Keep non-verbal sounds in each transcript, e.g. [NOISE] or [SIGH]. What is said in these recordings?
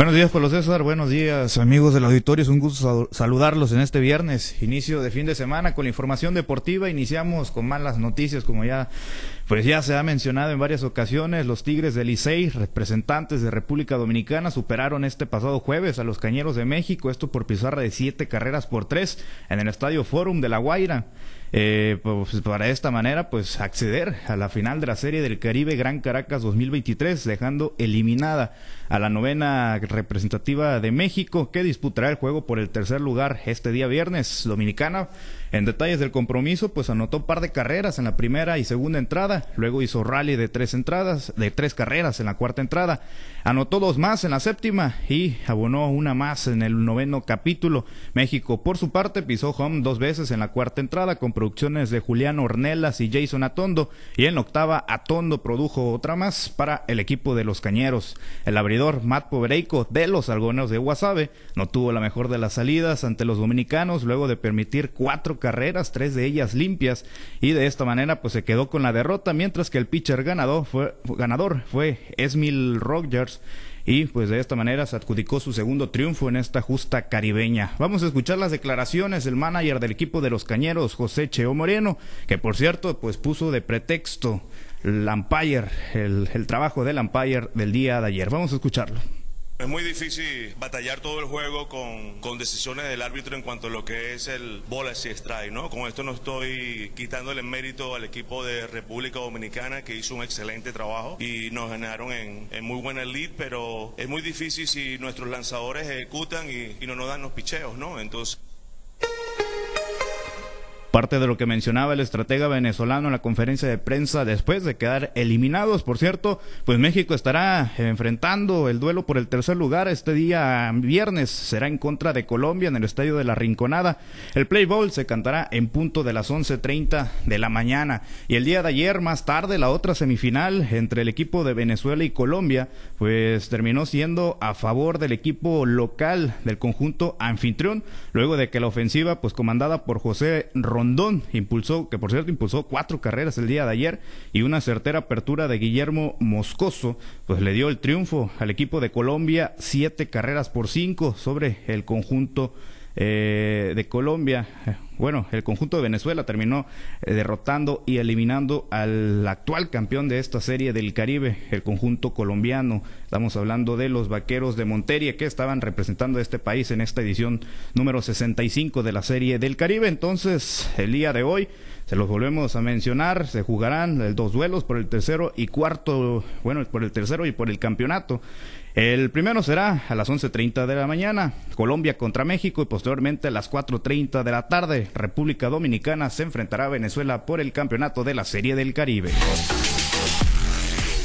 Buenos días, Pablo César. Buenos días, amigos del auditorio. Es un gusto saludarlos en este viernes, inicio de fin de semana con la información deportiva. Iniciamos con malas noticias, como ya, pues ya se ha mencionado en varias ocasiones. Los Tigres del Licey, representantes de República Dominicana, superaron este pasado jueves a los Cañeros de México. Esto por pizarra de siete carreras por tres en el Estadio Forum de La Guaira. Eh, pues para esta manera pues acceder a la final de la Serie del Caribe Gran Caracas 2023, dejando eliminada a la novena representativa de México, que disputará el juego por el tercer lugar este día viernes. Dominicana, en detalles del compromiso, pues anotó un par de carreras en la primera y segunda entrada, luego hizo rally de tres entradas, de tres carreras en la cuarta entrada, anotó dos más en la séptima y abonó una más en el noveno capítulo. México, por su parte, pisó home dos veces en la cuarta entrada con producciones de Julián Ornelas y Jason Atondo, y en la octava Atondo produjo otra más para el equipo de los Cañeros. El abridor Matt Povereico de los Algoneros de Guasave no tuvo la mejor de las salidas ante los dominicanos luego de permitir cuatro carreras, tres de ellas limpias, y de esta manera pues se quedó con la derrota, mientras que el pitcher ganador fue, ganador fue Esmil Rogers y pues de esta manera se adjudicó su segundo triunfo en esta justa caribeña. Vamos a escuchar las declaraciones del manager del equipo de los Cañeros, José Cheo Moreno, que por cierto pues puso de pretexto el el trabajo del umpire del día de ayer. Vamos a escucharlo. Es muy difícil batallar todo el juego con, con, decisiones del árbitro en cuanto a lo que es el bola y strike, ¿no? Con esto no estoy quitándole mérito al equipo de República Dominicana que hizo un excelente trabajo y nos ganaron en, en muy buena lead, pero es muy difícil si nuestros lanzadores ejecutan y, y no nos dan los picheos, ¿no? Entonces... Parte de lo que mencionaba el estratega venezolano en la conferencia de prensa después de quedar eliminados, por cierto, pues México estará enfrentando el duelo por el tercer lugar este día viernes, será en contra de Colombia en el Estadio de la Rinconada. El Play Bowl se cantará en punto de las 11.30 de la mañana. Y el día de ayer más tarde la otra semifinal entre el equipo de Venezuela y Colombia, pues terminó siendo a favor del equipo local del conjunto anfitrión, luego de que la ofensiva pues comandada por José Rondón impulsó, que por cierto impulsó cuatro carreras el día de ayer y una certera apertura de Guillermo Moscoso, pues le dio el triunfo al equipo de Colombia, siete carreras por cinco sobre el conjunto eh, de Colombia. Bueno, el conjunto de Venezuela terminó eh, derrotando y eliminando al actual campeón de esta serie del Caribe, el conjunto colombiano. Estamos hablando de los vaqueros de Montería que estaban representando a este país en esta edición número 65 de la serie del Caribe. Entonces, el día de hoy se los volvemos a mencionar, se jugarán dos duelos por el tercero y cuarto, bueno, por el tercero y por el campeonato. El primero será a las 11.30 de la mañana, Colombia contra México y posteriormente a las 4.30 de la tarde, República Dominicana se enfrentará a Venezuela por el campeonato de la Serie del Caribe.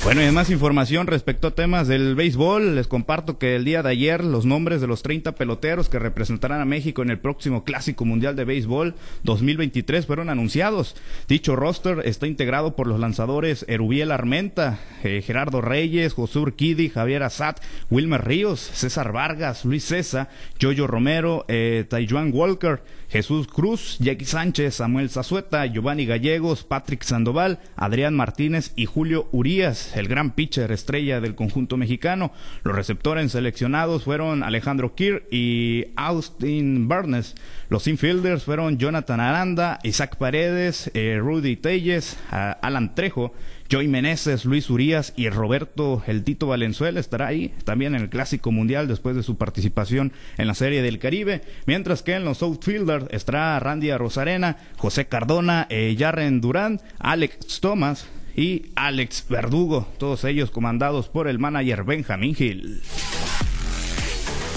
Bueno, y más información respecto a temas del béisbol. Les comparto que el día de ayer los nombres de los 30 peloteros que representarán a México en el próximo Clásico Mundial de Béisbol 2023 fueron anunciados. Dicho roster está integrado por los lanzadores Erubiel Armenta, eh, Gerardo Reyes, José Urquidi, Javier Azat, Wilmer Ríos, César Vargas, Luis César, Jojo Romero, eh, Taijuan Walker, Jesús Cruz, Jackie Sánchez, Samuel Zazueta, Giovanni Gallegos, Patrick Sandoval, Adrián Martínez y Julio Urías el gran pitcher estrella del conjunto mexicano. Los receptores seleccionados fueron Alejandro Kir y Austin Barnes. Los infielders fueron Jonathan Aranda, Isaac Paredes, eh, Rudy Telles, Alan Trejo, Joey Meneses, Luis Urías y Roberto El Tito Valenzuela estará ahí también en el Clásico Mundial después de su participación en la Serie del Caribe, mientras que en los outfielders estará Randy Rosarena, José Cardona, eh, Jarren Durán, Alex Thomas, y Alex Verdugo, todos ellos comandados por el manager Benjamin Hill.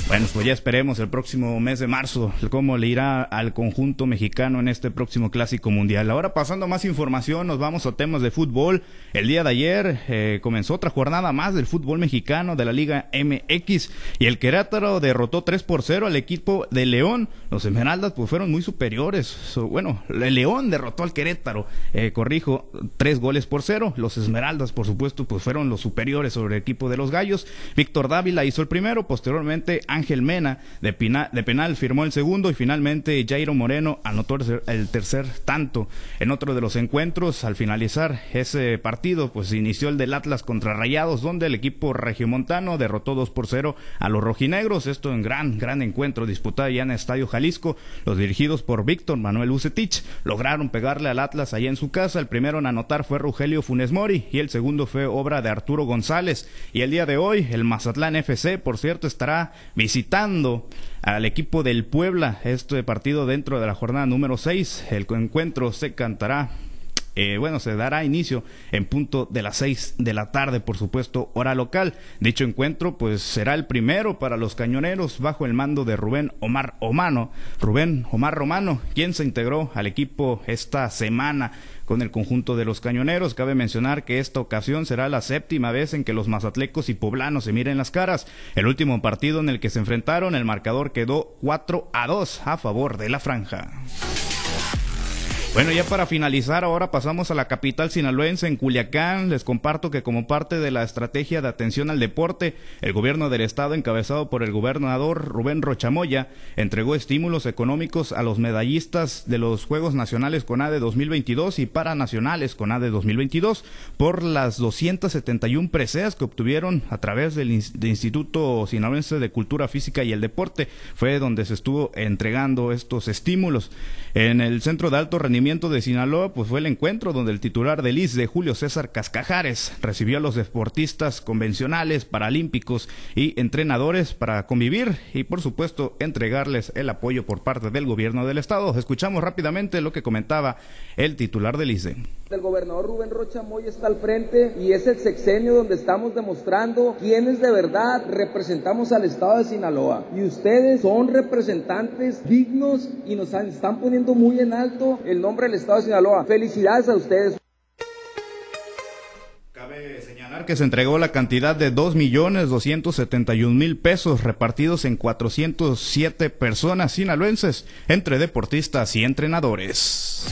Bueno, pues ya esperemos el próximo mes de marzo cómo le irá al conjunto mexicano en este próximo clásico mundial. Ahora pasando a más información, nos vamos a temas de fútbol. El día de ayer eh, comenzó otra jornada más del fútbol mexicano de la Liga MX y el Querétaro derrotó 3 por 0 al equipo de León. Los Esmeraldas pues fueron muy superiores. bueno, el León derrotó al Querétaro, eh, corrijo, 3 goles por 0. Los Esmeraldas, por supuesto, pues fueron los superiores sobre el equipo de los Gallos. Víctor Dávila hizo el primero, posteriormente Ángel Mena de, de penal firmó el segundo y finalmente Jairo Moreno anotó el tercer tanto. En otro de los encuentros, al finalizar ese partido, pues inició el del Atlas contra Rayados, donde el equipo regiomontano derrotó 2 por 0 a los rojinegros. Esto en gran, gran encuentro disputado ya en Estadio Jalisco. Los dirigidos por Víctor Manuel Ucetich lograron pegarle al Atlas allá en su casa. El primero en anotar fue Rogelio Funes Mori y el segundo fue obra de Arturo González. Y el día de hoy, el Mazatlán FC, por cierto, estará al equipo del Puebla. Este partido dentro de la jornada número 6. El encuentro se cantará eh, bueno, se dará inicio en punto de las seis de la tarde, por supuesto, hora local. Dicho encuentro, pues será el primero para los cañoneros bajo el mando de Rubén Omar Omano, Rubén Omar Romano, quien se integró al equipo esta semana con el conjunto de los cañoneros. Cabe mencionar que esta ocasión será la séptima vez en que los mazatlecos y poblanos se miren las caras. El último partido en el que se enfrentaron, el marcador quedó 4 a 2 a favor de la franja. Bueno, ya para finalizar, ahora pasamos a la capital sinaloense, en Culiacán. Les comparto que como parte de la estrategia de atención al deporte, el gobierno del estado, encabezado por el gobernador Rubén Rochamoya, entregó estímulos económicos a los medallistas de los Juegos Nacionales CONADE 2022 y Paranacionales CONADE 2022 por las 271 preseas que obtuvieron a través del Instituto Sinaloense de Cultura Física y el Deporte. Fue donde se estuvo entregando estos estímulos. En el Centro de Alto Rendimiento de Sinaloa, pues fue el encuentro donde el titular del IS de Julio César Cascajares recibió a los deportistas convencionales, paralímpicos y entrenadores para convivir y, por supuesto, entregarles el apoyo por parte del gobierno del Estado. Escuchamos rápidamente lo que comentaba el titular del ISDE. El gobernador Rubén Rocha Moy está al frente y es el sexenio donde estamos demostrando quiénes de verdad representamos al Estado de Sinaloa. Y ustedes son representantes dignos y nos están poniendo muy en alto el nombre del Estado de Sinaloa. Felicidades a ustedes. Cabe señalar que se entregó la cantidad de 2.271.000 pesos repartidos en 407 personas sinaloenses, entre deportistas y entrenadores.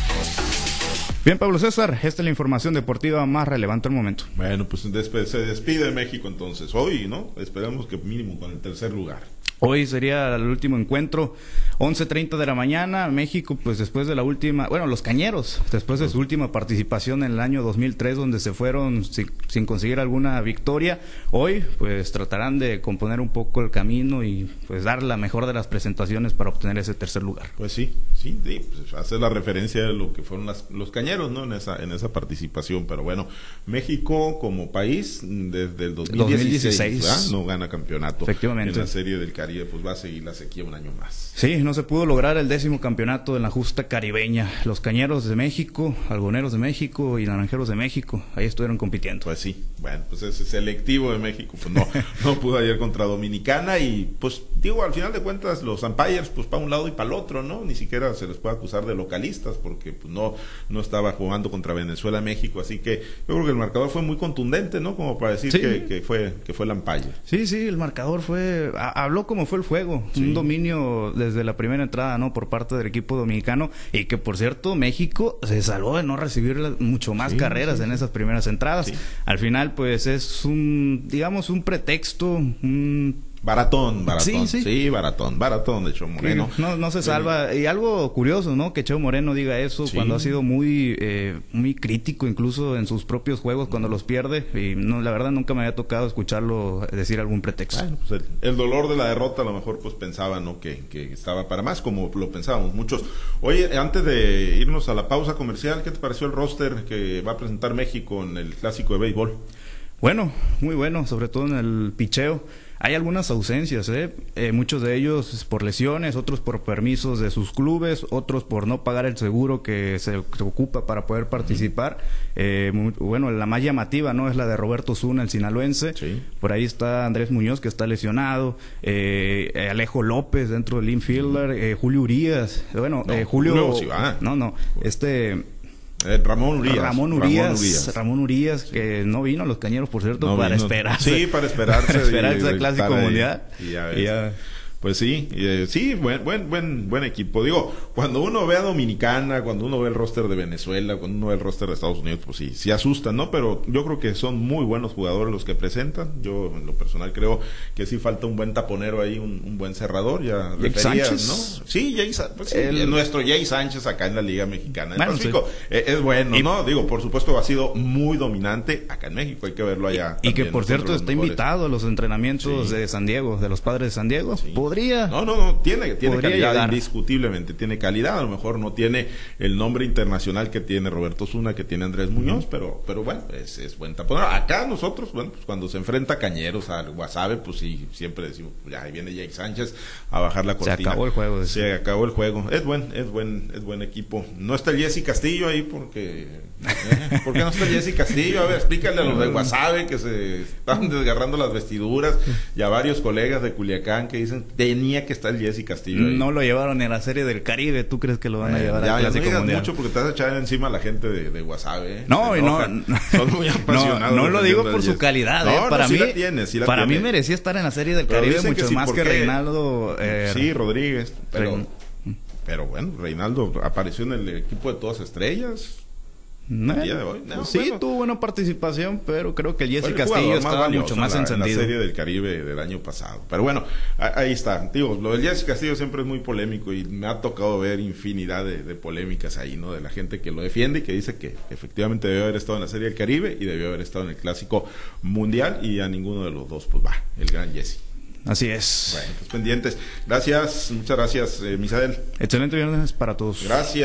Bien, Pablo César, esta es la información deportiva más relevante al momento. Bueno, pues se despide México entonces, hoy, ¿no? Esperamos que mínimo con el tercer lugar. Hoy sería el último encuentro, 11.30 de la mañana, México, pues después de la última, bueno, los cañeros, después de su última participación en el año 2003, donde se fueron sin, conseguir alguna victoria, hoy pues tratarán de componer un poco el camino y pues dar la mejor de las presentaciones para obtener ese tercer lugar. Pues sí, sí, sí pues hacer la referencia de lo que fueron los cañeros, ¿no? En esa, en esa participación, pero bueno, México como país, desde el 2016, no gana campeonato Efectivamente. en la serie del pues va a seguir la sequía un año más. Sí, no se pudo lograr el décimo campeonato en la justa caribeña. Los cañeros de México, algoneros de México y naranjeros de México, ahí estuvieron compitiendo. Pues sí, bueno, pues ese selectivo de México, pues no, [LAUGHS] no pudo ayer contra Dominicana y pues digo, al final de cuentas los umpires pues para un lado y para el otro, ¿no? Ni siquiera se les puede acusar de localistas porque pues no, no estaba jugando contra Venezuela, México, así que yo creo que el marcador fue muy contundente, ¿no? Como para decir que, que, fue que fue el umpire. Sí, sí, el marcador fue, habló como fue el juego, un dominio desde la primera entrada, ¿no? Por parte del equipo dominicano. Y que por cierto México se salvó de no recibir mucho más carreras en esas primeras entradas. Al final pues es un, digamos, un pretexto, un Baratón, baratón. Sí, baratón, baratón de Cheo Moreno. no, no se salva. Y algo curioso, ¿no? Que Cheo Moreno diga eso cuando ha sido muy, eh, muy crítico, incluso en sus propios juegos, cuando los pierde. Y no, la verdad nunca me había tocado escucharlo decir algún pretexto. Pues el, dolor de la derrota, a lo mejor, pues pensaba, ¿no? Que, que estaba para más, como lo pensábamos muchos. Oye, antes de irnos a la pausa comercial, ¿qué te pareció el roster que va a presentar México en el clásico de béisbol? Bueno, muy bueno, sobre todo en el picheo. Hay algunas ausencias, ¿eh? ¿eh? muchos de ellos por lesiones, otros por permisos de sus clubes, otros por no pagar el seguro que se, ocupa para poder participar. Eh, bueno, la más llamativa no es la de Roberto Zuna, el sinaloense. Por ahí está Andrés Muñoz, que está lesionado. Eh, Alejo López dentro del infielder. Julio Urias. Bueno, Julio. no, no. Este. Eh, Ramón Urias. Ramón Urias. Ramón Urias. que no vino a los cañeros, por cierto, para esperarse. Sí, para esperarse. [LAUGHS] para esperarse al Clásico Mundial. Y ya, Pues sí, eh, sí, buen, buen, buen, buen equipo. Digo, cuando uno ve a Dominicana, cuando uno ve el roster de Venezuela, cuando uno ve el roster de Estados Unidos, pues sí, sí asustan, ¿no? Pero yo creo que son muy buenos jugadores los que presentan. Yo, en lo personal, creo que sí falta un buen taponero ahí, un, un buen cerrador. Ya Sánchez? ¿no? Sí, Jay, pues sí, El- nuestro Jay Sánchez acá en la Liga Mexicana. del Bueno, Pacífico. Eh, es bueno, ¿no? Digo, por supuesto, ha sido muy dominante acá en México. Hay que verlo allá. Y que por cierto está mejores. invitado a los entrenamientos Sí. de San Diego, de los padres de San Diego. Podría. No, no, no, tiene, tiene calidad, llegar. indiscutiblemente, tiene calidad, a lo mejor no tiene el nombre internacional que tiene Roberto Zuna, que tiene Andrés Muñoz, pero, pero bueno, es, es buen taponero. Acá nosotros, bueno, pues cuando se enfrenta Cañeros al Guasave, pues sí, siempre decimos, pues ya ahí viene Jake Sánchez a bajar la Se cortina. acabó el juego, Se acabó el juego. Es buen, es buen, es buen equipo. No está el Jesse Castillo ahí porque, ¿eh? ¿por qué no está Jesse Castillo? A ver, explícale a los de Guasave que se están desgarrando las vestiduras y a varios colegas de Culiacán que dicen tenía que estar Jesse Castillo ahí. No lo llevaron en la serie del Caribe. ¿Tú crees que lo van a Eh, llevar ya, al ya no digas mucho porque te vas a echar encima a la gente de, de Guasave. ¿eh? No, no, enojan. [LAUGHS] Son muy [LAUGHS] apasionados. no, no lo digo por su calidad. No, eh. no, para sí mí, la tiene, sí la para mí merecía estar en la serie del Pero Caribe que mucho sí, más ¿por que? Reinaldo. eh, Sí, Rodríguez. Pero, pero bueno, Reinaldo apareció en el equipo de todas estrellas. No, el día de hoy. No, sí, bueno. tuvo buena participación, pero creo que el Jesse Castillo estaba valioso mucho más en la, en la encendido. serie del Caribe del año pasado. Pero bueno, ahí está. Digo, lo del Jesse Castillo siempre es muy polémico y me ha tocado ver infinidad de, de polémicas ahí, ¿no? De la gente que lo defiende y que dice que efectivamente debió haber estado en la serie del Caribe y debió haber estado en el Clásico Mundial y a ninguno de los dos, pues va, el gran Jesse. Así es. Bueno, pues pendientes. Gracias, muchas gracias, eh, Misael. Excelente viernes para todos. Gracias.